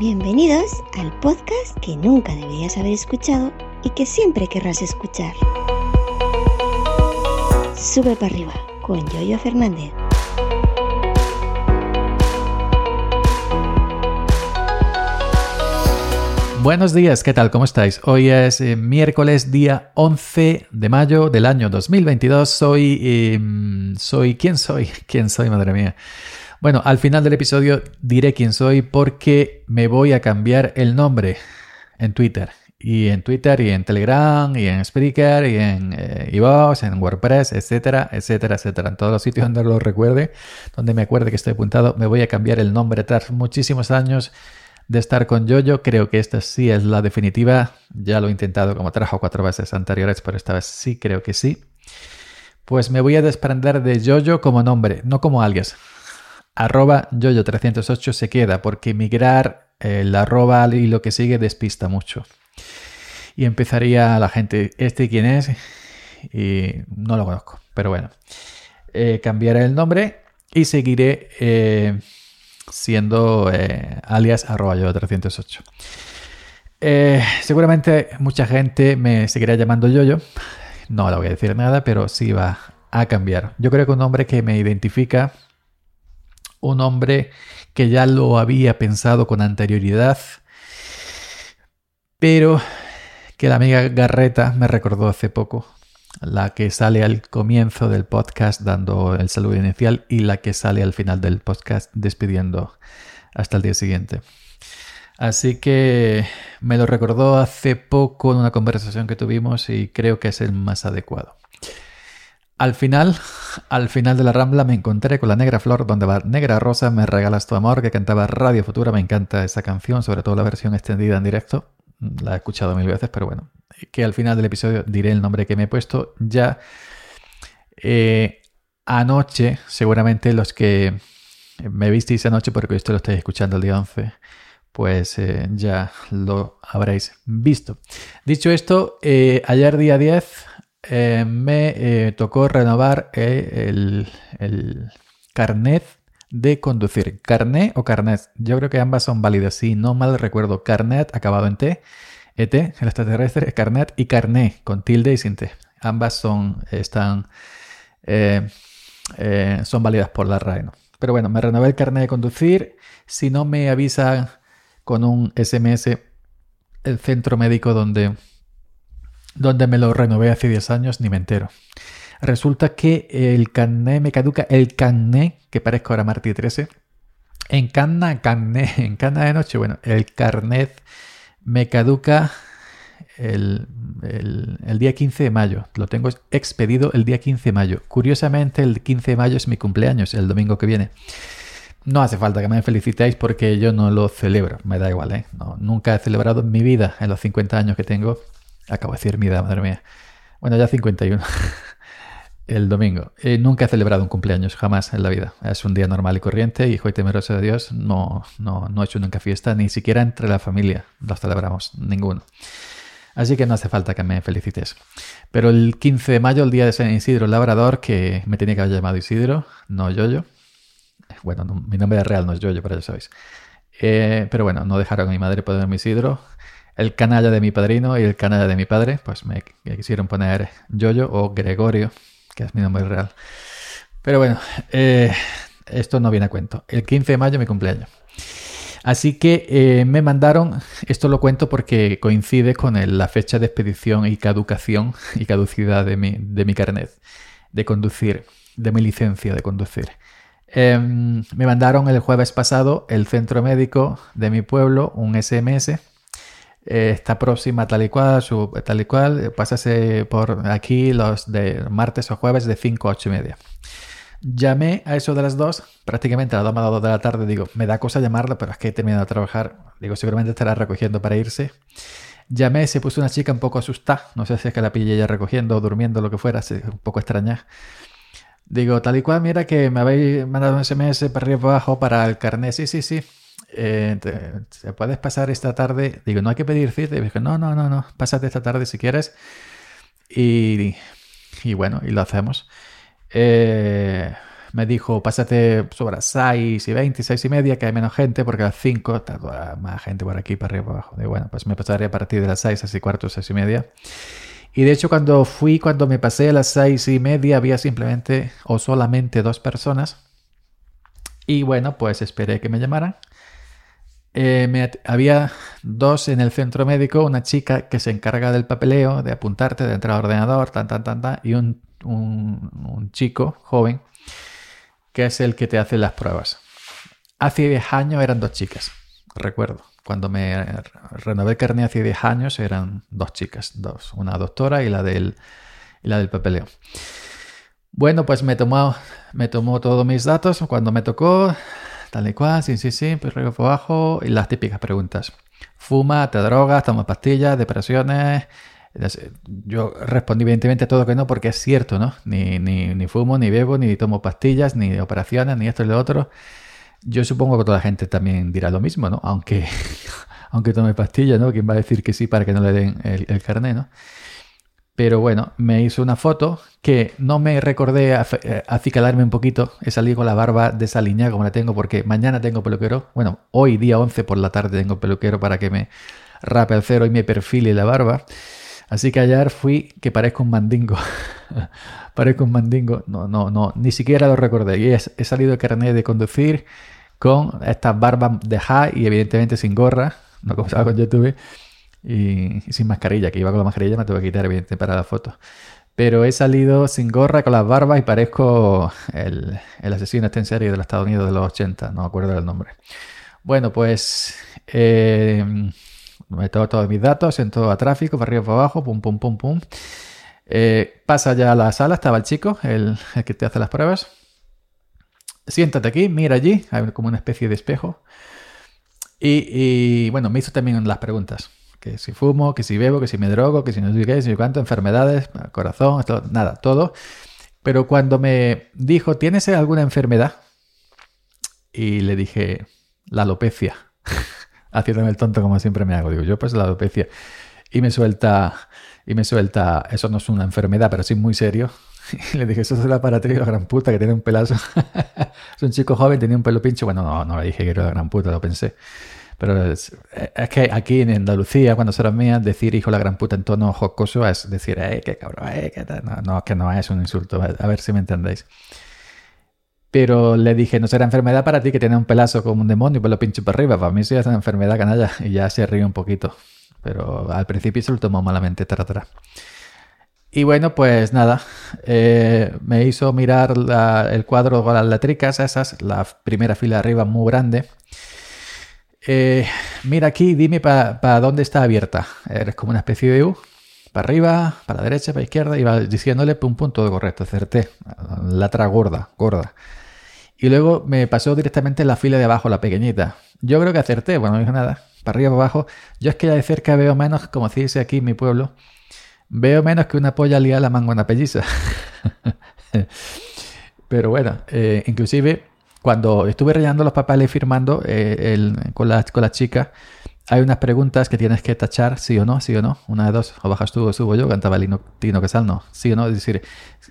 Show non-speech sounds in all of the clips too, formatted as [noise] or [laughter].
Bienvenidos al podcast que nunca deberías haber escuchado y que siempre querrás escuchar. Sube para arriba con Yoyo Fernández. Buenos días, ¿qué tal? ¿Cómo estáis? Hoy es eh, miércoles, día 11 de mayo del año 2022. Soy... em, soy... ¿Quién soy? [laughs] ¿Quién soy, madre mía? Bueno, al final del episodio diré quién soy porque me voy a cambiar el nombre en Twitter. Y en Twitter, y en Telegram, y en Spreaker, y en eh, en WordPress, etcétera, etcétera, etcétera. En todos los sitios donde lo recuerde, donde me acuerde que estoy apuntado, me voy a cambiar el nombre tras muchísimos años de estar con Yoyo. Creo que esta sí es la definitiva. Ya lo he intentado como tres o cuatro veces anteriores, pero esta vez sí creo que sí. Pues me voy a desprender de Yoyo como nombre, no como alias. Arroba Yoyo308 se queda porque migrar el arroba y lo que sigue despista mucho. Y empezaría la gente, ¿este quién es? Y no lo conozco, pero bueno. Eh, cambiaré el nombre y seguiré... eh, siendo eh, alias arroba yo 308. Eh, seguramente mucha gente me seguirá llamando Yoyo. No le voy a decir nada, pero sí va a cambiar. Yo creo que un nombre que me identifica, un nombre que ya lo había pensado con anterioridad, pero que la amiga Garreta me recordó hace poco la que sale al comienzo del podcast dando el saludo inicial y la que sale al final del podcast despidiendo hasta el día siguiente. Así que me lo recordó hace poco en una conversación que tuvimos y creo que es el más adecuado. Al final, al final de la rambla me encontré con la Negra Flor donde va Negra Rosa, me regalas tu amor que cantaba Radio Futura, me encanta esa canción, sobre todo la versión extendida en directo. La he escuchado mil veces, pero bueno, que al final del episodio diré el nombre que me he puesto ya. Eh, anoche, seguramente los que me visteis anoche, porque esto lo estáis escuchando el día 11, pues eh, ya lo habréis visto. Dicho esto, eh, ayer día 10 eh, me eh, tocó renovar eh, el, carnet de conducir. ¿Carnet o carnet? Yo creo que ambas son válidas. Si no mal recuerdo, carnet acabado en T, ET, el extraterrestre, carnet y carné con tilde y sin T. Ambas son, están, son válidas por la RAE. Pero bueno, me renové el carnet de conducir. Si no me avisa con un SMS el centro médico donde, donde me lo renové hace 10 años, ni me entero. Resulta que el carnet me caduca, el carnet, que parezco ahora Martí 13, en Canna, carnet, [laughs] en Canna de noche, bueno, el carnet me caduca el, el, el, día 15 de mayo. Lo tengo expedido el día 15 de mayo. Curiosamente, el 15 de mayo es mi cumpleaños, el domingo que viene. No hace falta que me felicitéis porque yo no lo celebro. Me da igual, ¿eh? No, nunca he celebrado en mi vida, en los 50 años que tengo. Acabo de decir mi edad, madre mía. Bueno, ya 51. [laughs] el domingo. Eh, nunca he celebrado un cumpleaños, jamás en la vida. Es un día normal y corriente, hijo y temeroso de Dios. No, no, no he hecho nunca fiesta, ni siquiera entre la familia los celebramos, ninguno. Así que no hace falta que me felicites. Pero el 15 de mayo, el día de San Isidro Labrador, que me tenía que haber llamado Isidro, no Yoyo. Bueno, no, mi nombre real no es Yoyo, pero ya sabéis. Eh, pero bueno, no dejaron a mi madre ponerme Isidro. El canalla de mi padrino y el canalla de mi padre, pues me, quisieron poner Yoyo o Gregorio, que es mi nombre real. Pero bueno, eh, esto no viene a cuento. El 15 de mayo mi cumpleaños. Así que eh, me mandaron, esto lo cuento porque coincide con la fecha de expedición y caducación y caducidad de mi, de mi carnet de conducir, de mi licencia de conducir. Eh, me mandaron el jueves pasado el centro médico de mi pueblo un SMS. Eh, está próxima tal y cual, su, tal y cual, pásase por aquí los de martes o jueves de 5 a 8 y media. Llamé a eso de las dos, prácticamente a las 2 de la tarde, digo, me da cosa llamarla, pero es que he terminado de trabajar, digo, seguramente estará recogiendo para irse. Llamé, se puso una chica un poco asustada, no sé si es que la pillé ya recogiendo durmiendo, lo que fuera, un poco extraña. Digo, tal y cual, mira que me habéis mandado un SMS para arriba abajo para el carnet, sí, sí, sí. Eh, te, ¿Se puedes pasar esta tarde? Digo, no hay que pedir cita. Y dije, no, no, no, no, pásate esta tarde si quieres. Y, y bueno, y lo hacemos. Eh, me dijo, pásate sobre las 6 y 20, 6 y media, que hay menos gente, porque a las 5 está más gente por aquí, para arriba, para abajo. Digo, bueno, pues me pasaré a partir de las 6, así cuarto, 6 y media. Y de hecho cuando fui, cuando me pasé a las 6 y media, había simplemente o solamente dos personas. Y bueno, pues esperé que me llamaran. Eh, había dos en el centro médico, una chica que se encarga del papeleo, de apuntarte, de entrar al ordenador, tan, tan, tan, tan, y un, un, chico joven que es el que te hace las pruebas. Hace 10 años eran dos chicas, recuerdo. Cuando me renové el carnet hace 10 años eran dos chicas, dos, una doctora y la del, y la del papeleo. Bueno, pues me tomó, me tomó todos mis datos cuando me tocó, tal y cual, sí, sí, sí, pues por abajo y las típicas preguntas. ¿Fuma, te drogas, toma pastillas, depresiones? Yo respondí evidentemente todo que no porque es cierto, ¿no? Ni, ni, ni fumo, ni bebo, ni tomo pastillas, ni operaciones, ni esto y lo otro. Yo supongo que toda la gente también dirá lo mismo, ¿no? Aunque, [laughs] aunque tome pastillas, ¿no? ¿Quién va a decir que sí para que no le den el, el carnet, ¿no? Pero bueno, me hizo una foto que no me recordé eh, acicalarme un poquito. He salido con la barba desaliñada como la tengo porque mañana tengo peluquero. Bueno, hoy día 11 por la tarde tengo peluquero para que me rape el cero y me perfile la barba. Así que ayer fui que parezco un mandingo. [laughs] parezco un mandingo. No, no, no, ni siquiera lo recordé. Y he, salido de carnet de conducir con estas barbas de high y evidentemente sin gorra, no como estaba con YouTube y, sin mascarilla, que iba con la mascarilla me tuve que quitar, evidentemente, para la foto. Pero he salido sin gorra, con las barbas y parezco el, el asesino este en serie de los Estados Unidos de los 80, no me acuerdo del nombre. Bueno, pues eh, meto todos mis datos, entro a tráfico, para arriba, para abajo, pum, pum, pum, pum. Eh, pasa ya a la sala, estaba el chico, el, el, que te hace las pruebas. Siéntate aquí, mira allí, hay como una especie de espejo. Y, y bueno, me hizo también las preguntas que si fumo, que si bebo, que si me drogo, que si no sé qué, si cuánto, enfermedades, corazón, nada, todo. Pero cuando me dijo, ¿tienes alguna enfermedad? Y le dije, la alopecia. [laughs] Haciéndome el tonto como siempre me hago. Digo, yo pues la alopecia. Y me suelta, y me suelta, eso no es una enfermedad, pero sí muy serio. [laughs] Y le dije, eso es la paratriz la gran puta que tiene un pelazo. [laughs] es un chico joven, tenía un pelo pincho. Bueno, no, no le dije que era la gran puta, lo pensé. Pero es, que aquí en Andalucía, cuando se mía, decir hijo la gran puta en tono jocoso es decir, eh, qué cabrón, eh, qué. No, no, que no es un insulto, a ver si me entendéis. Pero le dije, no será enfermedad para ti que tiene un pelazo como un demonio y pues lo pincho para arriba. Para mí sí es una enfermedad canalla. Y ya se ríe un poquito. Pero al principio se lo tomó malamente, atrás. Y bueno, pues nada, eh, me hizo mirar el cuadro con las letricas esas, la primera fila arriba muy grande. Eh, mira aquí, dime para dónde está abierta. Eres como una especie de U. Para arriba, para la derecha, para la izquierda. Y va diciéndole pum pum todo correcto. Acerté. Latra gorda, gorda. Y luego me pasó directamente en la fila de abajo, la pequeñita. Yo creo que acerté. Bueno, no dijo nada. Para arriba, para abajo. Yo es que ya de cerca veo menos, como se aquí en mi pueblo. Veo menos que una polla liada a la mangona pelliza. [laughs] Pero bueno, eh, inclusive cuando estuve rellenando los papeles firmando eh, con, la, con la chica, hay unas preguntas que tienes que tachar, sí o no, sí o no. Una de dos, o bajas tú o subo yo, cantaba el Tino Casal, no, sí o no. Es decir,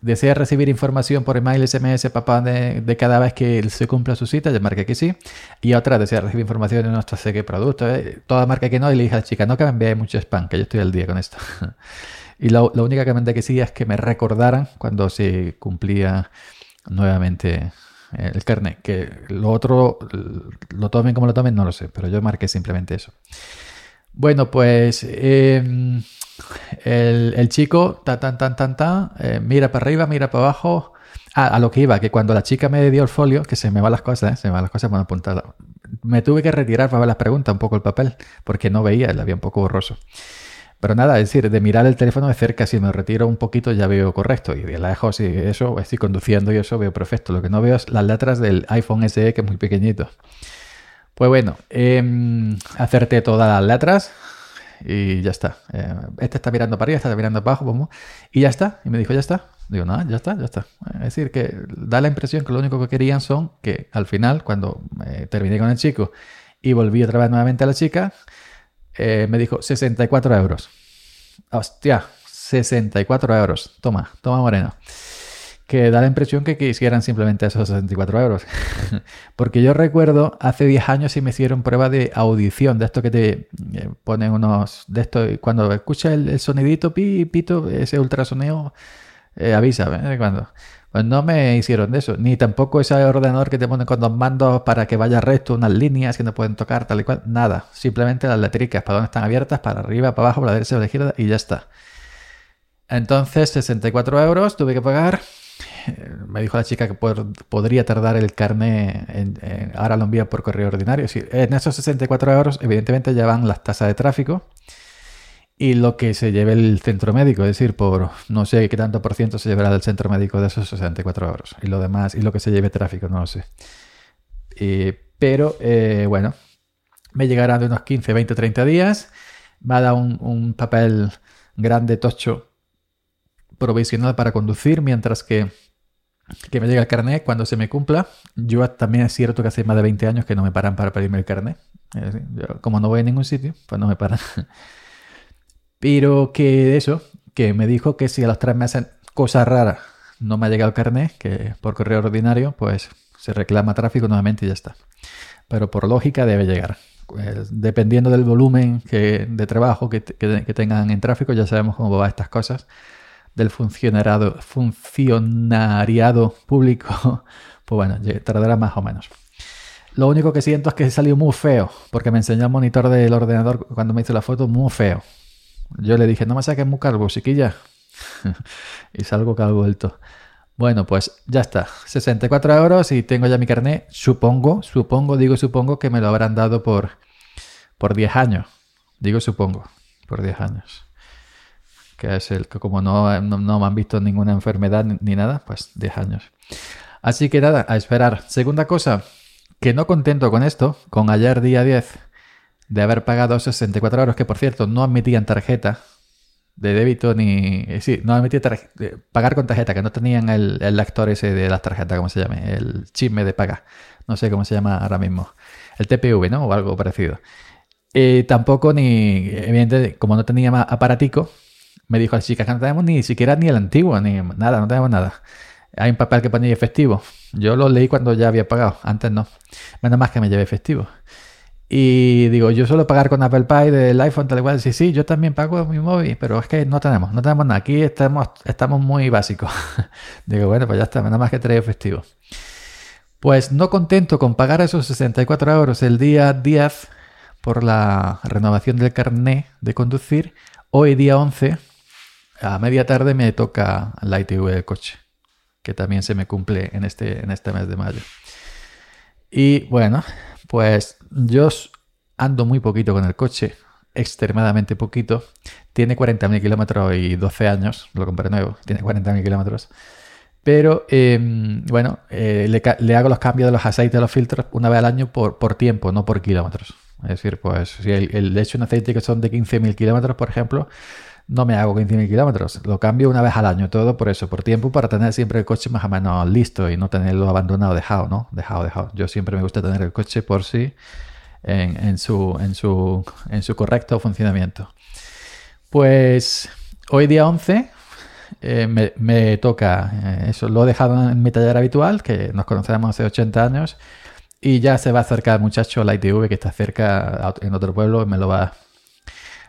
desea recibir información por email, SMS, papá, de, cada vez que se cumpla su cita, ya marca que sí. Y otra, desea recibir información de nuestro sé qué producto, eh, toda marca que no. Y le dije a la chica, no que me envíe mucho spam, que yo estoy al día con esto. [laughs] y lo, lo única que me que sí es que me recordaran cuando se cumplía nuevamente el carnet. Que lo otro, lo tomen como lo tomen, no lo sé, pero yo marqué simplemente eso. Bueno, pues em, el, chico, ta, tan, tan, tan, tan, eh, mira para arriba, mira para abajo. Ah, a lo que iba, que cuando la chica me dio el folio, que se me van las cosas, ¿eh? se me van las cosas bueno apuntar. Me tuve que retirar para ver las preguntas, un poco el papel, porque no veía, le había un poco borroso. Pero nada, es decir, de mirar el teléfono de cerca, si me retiro un poquito ya veo correcto. Y de lejos, y eso, estoy conduciendo y eso veo perfecto. Lo que no veo es las letras del iPhone SE, que es muy pequeñito. Pues bueno, eh, acerté todas las letras y ya está. Eh, este está mirando para arriba, este está mirando abajo, y ya está. Y me dijo, ya está. Digo, nada, ya está, ya está. Es decir, que da la impresión que lo único que querían son que al final, cuando terminé con el chico y volví otra vez nuevamente a la chica, eh, me dijo 64 euros. Hostia, 64 euros. Toma, toma moreno. que da la impresión que quisieran simplemente esos 64 euros. [laughs] Porque yo recuerdo hace 10 años y me hicieron prueba de audición, de esto que te eh, ponen unos, de esto, cuando escuchas el, sonidito, pi, pito, ese ultrasonido, eh, avisa, ¿eh? Cuando. Pues no me hicieron de eso, ni tampoco ese ordenador que te ponen con dos mandos para que vaya recto, unas líneas que no pueden tocar, tal y cual, nada. Simplemente las letricas, para donde están abiertas, para arriba, para abajo, para la derecha, para la izquierda y ya está. Entonces, 64 euros tuve que pagar me dijo la chica que podría tardar el carne, ahora lo envía por correo ordinario. en esos 64 euros, evidentemente ya van las tasas de tráfico y lo que se lleve el centro médico, es decir, por no sé qué tanto por ciento se llevará del centro médico de esos 64 euros. Y lo demás, y lo que se lleve tráfico, no lo sé. pero eh, bueno, me llegará de unos 15, 20, 30 días. Me ha dado un, un papel grande, tocho, provisional para conducir, mientras que que me llega el carnet cuando se me cumpla. Yo también es cierto que hace más de 20 años que no me paran para pedirme el carnet. como no voy a ningún sitio, pues no me paran. [laughs] Pero que eso, que me dijo que si a los tres meses, cosa rara, no me ha llegado el carnet, que por correo ordinario, pues se reclama tráfico nuevamente y ya está. Pero por lógica debe llegar. Pues, dependiendo del volumen de trabajo que, que tengan en tráfico, ya sabemos cómo van estas cosas del funcionariado, funcionariado público, [laughs] pues bueno, tardará más o menos. Lo único que siento es que salió muy feo, porque me enseñó el monitor del ordenador cuando me hizo la foto muy feo. Yo le dije, no me saques muy calvo, chiquilla. [laughs] y salgo calvo vuelto. Bueno, pues ya está. 64 euros y tengo ya mi carnet. Supongo, supongo, digo supongo que me lo habrán dado por, por 10 años. Digo supongo, por 10 años que es el que como no, no, me han visto ninguna enfermedad ni, nada, pues 10 años. Así que nada, a esperar. Segunda cosa, que no contento con esto, con ayer día 10 de haber pagado 64 euros, que por cierto no admitían tarjeta de débito ni... Eh, sí, no admitían pagar con tarjeta, que no tenían el, el lector ese de las tarjetas, ¿cómo se llame? El chisme de paga. No sé cómo se llama ahora mismo. El TPV, ¿no? O algo parecido. Y tampoco ni, evidentemente, como no tenía más aparatico, me dijo la chica que no tenemos ni siquiera ni el antiguo, ni nada, no tenemos nada. Hay un papel que ponía efectivo. Yo lo leí cuando ya había pagado, antes no. Menos más que me lleve efectivo. Y digo, yo suelo pagar con Apple Pay del iPhone, tal igual. Sí, sí, yo también pago mi móvil, pero es que no tenemos, no tenemos nada. Aquí estamos, estamos muy básicos. [laughs] digo, bueno, pues ya está, menos más que trae efectivo. Pues no contento con pagar esos 64 euros el día 10 por la renovación del carnet de conducir, hoy día 11 a media tarde me toca la ITV del coche, que también se me cumple en este, en este mes de mayo. Y bueno, pues yo ando muy poquito con el coche, extremadamente poquito. Tiene 40.000 kilómetros y 12 años, lo compré nuevo, tiene 40.000 kilómetros. Pero em, bueno, eh, le, hago los cambios de los aceites de los filtros una vez al año por, tiempo, no por kilómetros. Es decir, pues si el, el, hecho un aceite que son de 15.000 kilómetros, por ejemplo, no me hago 15.000 kilómetros. Lo cambio una vez al año, todo por eso, por tiempo, para tener siempre el coche más o menos listo y no tenerlo abandonado, dejado, ¿no? Dejado, dejado. Yo siempre me gusta tener el coche por sí en, su, en, su, en su correcto funcionamiento. Pues hoy día 11 eh, me, toca, eh, eso lo he dejado en mi taller habitual, que nos conocemos hace 80 años, y ya se va a acercar el muchacho la ITV que está cerca en otro pueblo y me lo va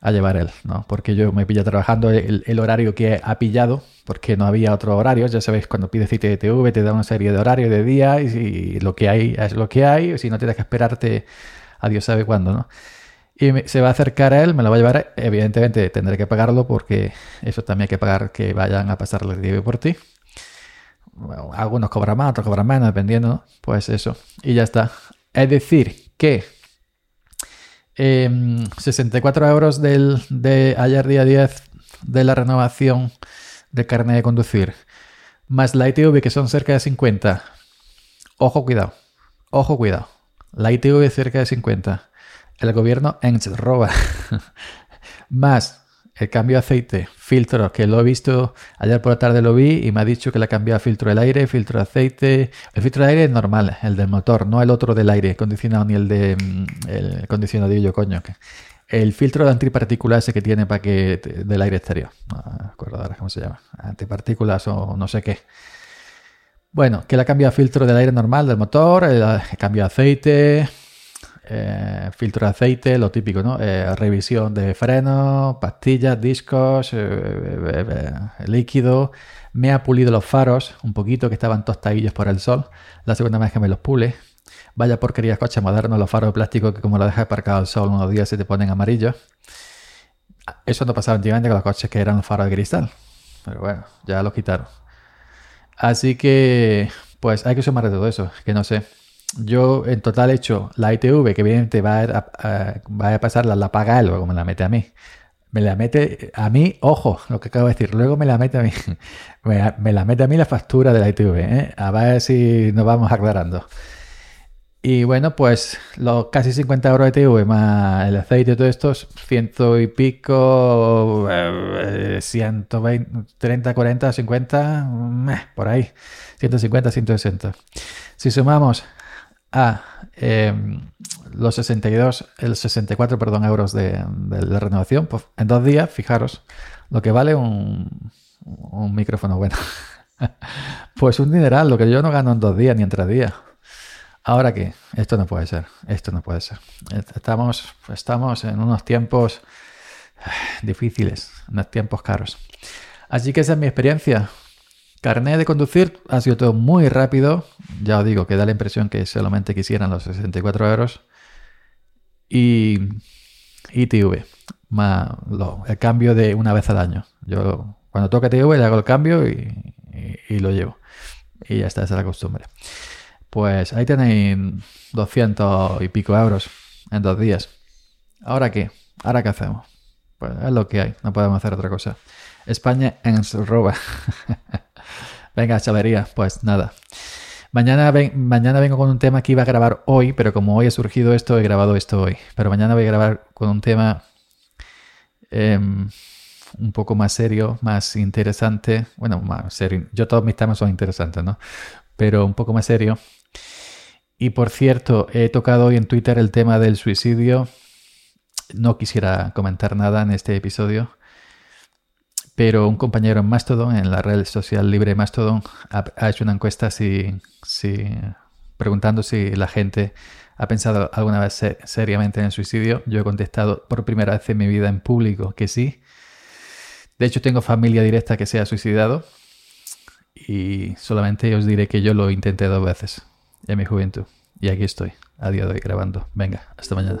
a llevar él, ¿no? Porque yo me pilla trabajando el, horario que ha pillado, porque no había otro horario. Ya sabéis, cuando pides cita de TV te da una serie de horarios de día y, lo que hay es lo que hay. Si no tienes que esperarte a Dios sabe cuándo, ¿no? Y se va a acercar a él, me lo va a llevar. Evidentemente tendré que pagarlo porque eso también hay que pagar que vayan a pasar el TV por ti. algunos cobran más, otros cobran menos, dependiendo. Pues eso. Y ya está. Es decir, que 64 em, euros del, de ayer día 10 de la renovación de carne de conducir, más la ITV que son cerca de 50. Ojo, cuidado. Ojo, cuidado. La ITV cerca de 50. El gobierno en roba. [laughs] más el cambio de aceite, filtro, que lo he visto ayer por la tarde lo vi y me ha dicho que le ha cambiado filtro del aire, filtro de aceite. El filtro de aire es normal, el del motor, no el otro del aire acondicionado ni el de mm, el condicionadillo, coño. El filtro de antipartículas ese que tiene para que del aire exterior. No me acuerdo ahora cómo se llama. Antipartículas o no sé qué. Bueno, que le ha cambiado filtro del aire normal del motor, eh, cambio de aceite, eh, filtro de aceite, lo típico, ¿no? Eh, revisión de freno, pastillas, discos, líquido. Me ha pulido los faros un poquito, que estaban tostadillos por el sol. La segunda vez que me los pule. Vaya porquería coche moderno, los faros de plástico que como lo dejas aparcado al sol unos días se te ponen amarillos. Eso no pasaba antiguamente con los coches que eran los faros de cristal. Pero bueno, ya los quitaron. Así que, pues hay que sumar de todo eso, que no sé. Yo en total he hecho la ITV, que evidentemente va a, va a la, paga luego me la mete a mí. Me la mete a mí, ojo, lo que acabo de decir, luego me la mete a mí. [laughs] Me, la mete a mí la factura de la ITV, ¿eh? a ver si nos vamos aclarando. Y bueno, pues los casi 50 euros de TV más el aceite y todo esto, ciento y pico, 120, 30, 40, 50, por ahí, 150, 160. Si sumamos a em, los 62, el 64, perdón, euros de, de, renovación, pues en dos días, fijaros, lo que vale un, un micrófono bueno. [laughs] pues un dineral, lo que yo no gano en dos días ni en tres días. Ahora qué, esto no puede ser, esto no puede ser. Estamos, estamos en unos tiempos eh, difíciles, unos tiempos caros. Así que esa es mi experiencia. Carnet de conducir ha sido todo muy rápido. Ya os digo que da la impresión que solamente quisieran los 64 euros. Y ITV, más el cambio de una vez al año. Yo cuando toca TV le hago el cambio y, y lo llevo. Y ya está, esa es la costumbre. Pues ahí tenéis 200 y pico euros en dos días. ¿Ahora qué? ¿Ahora qué hacemos? Pues es lo que hay, no podemos hacer otra cosa. España en su roba. [laughs] Venga, chalería, pues nada. Mañana, mañana vengo con un tema que iba a grabar hoy, pero como hoy ha surgido esto, he grabado esto hoy. Pero mañana voy a grabar con un tema em, un poco más serio, más interesante. Bueno, más serio. Yo todos mis temas son interesantes, ¿no? Pero un poco más serio. Y por cierto, he tocado hoy en Twitter el tema del suicidio. No quisiera comentar nada en este episodio, pero un compañero en Mastodon, en la red social libre Mastodon, ha, hecho una encuesta si, preguntando si la gente ha pensado alguna vez seriamente en el suicidio. Yo he contestado por primera vez en mi vida en público que sí. De hecho, tengo familia directa que se ha suicidado y solamente os diré que yo lo intenté dos veces en mi juventud. Y aquí estoy, a día de hoy grabando. Venga, hasta mañana.